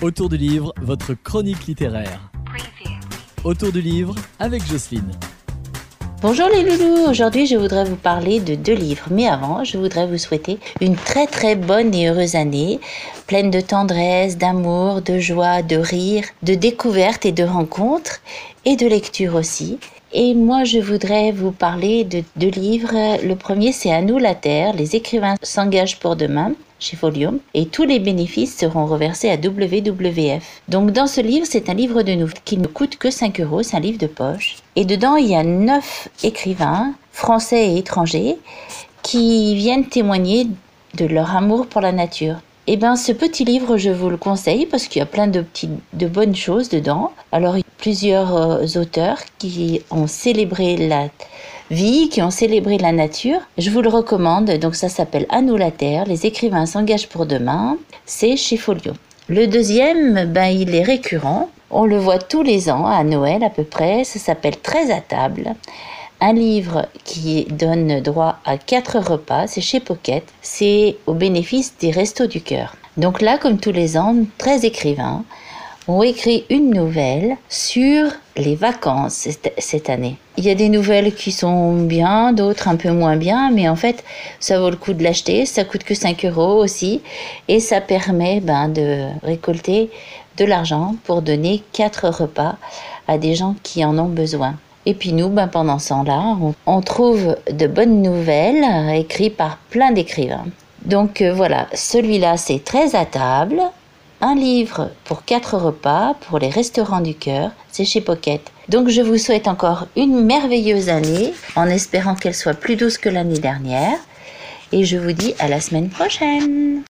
Autour du livre, votre chronique littéraire. Autour du livre avec Jocelyne. Bonjour les loulous, aujourd'hui je voudrais vous parler de deux livres, mais avant je voudrais vous souhaiter une très très bonne et heureuse année, pleine de tendresse, d'amour, de joie, de rire, de découvertes et de rencontres, et de lecture aussi. Et moi je voudrais vous parler de deux livres, le premier c'est À nous la terre, les écrivains s'engagent pour demain, chez Folium et tous les bénéfices seront reversés à WWF. Donc dans ce livre, c'est un livre de nous qui ne coûte que 5 euros, c'est un livre de poche. Et dedans, il y a 9 écrivains, français et étrangers, qui viennent témoigner de leur amour pour la nature. Eh bien, ce petit livre, je vous le conseille parce qu'il y a plein de petites, de bonnes choses dedans. Alors, il y a plusieurs euh, auteurs qui ont célébré la vie, qui ont célébré la nature. Je vous le recommande. Donc, ça s'appelle À la terre. Les écrivains s'engagent pour demain. C'est chez Folio. Le deuxième, ben, il est récurrent. On le voit tous les ans, à Noël à peu près. Ça s'appelle Très à table un livre qui donne droit à quatre repas, c'est chez Pocket, c'est au bénéfice des Restos du Cœur. Donc là, comme tous les ans, 13 écrivains ont écrit une nouvelle sur les vacances cette année. Il y a des nouvelles qui sont bien, d'autres un peu moins bien, mais en fait, ça vaut le coup de l'acheter. Ça coûte que 5 euros aussi, et ça permet ben, de récolter de l'argent pour donner quatre repas à des gens qui en ont besoin. Et puis nous, ben pendant ce temps-là, on, trouve de bonnes nouvelles écrites par plein d'écrivains. Donc euh, voilà, celui-là c'est très à table. Un livre pour quatre repas pour les restaurants du cœur, c'est chez Pocket. Donc je vous souhaite encore une merveilleuse année en espérant qu'elle soit plus douce que l'année dernière. Et je vous dis à la semaine prochaine.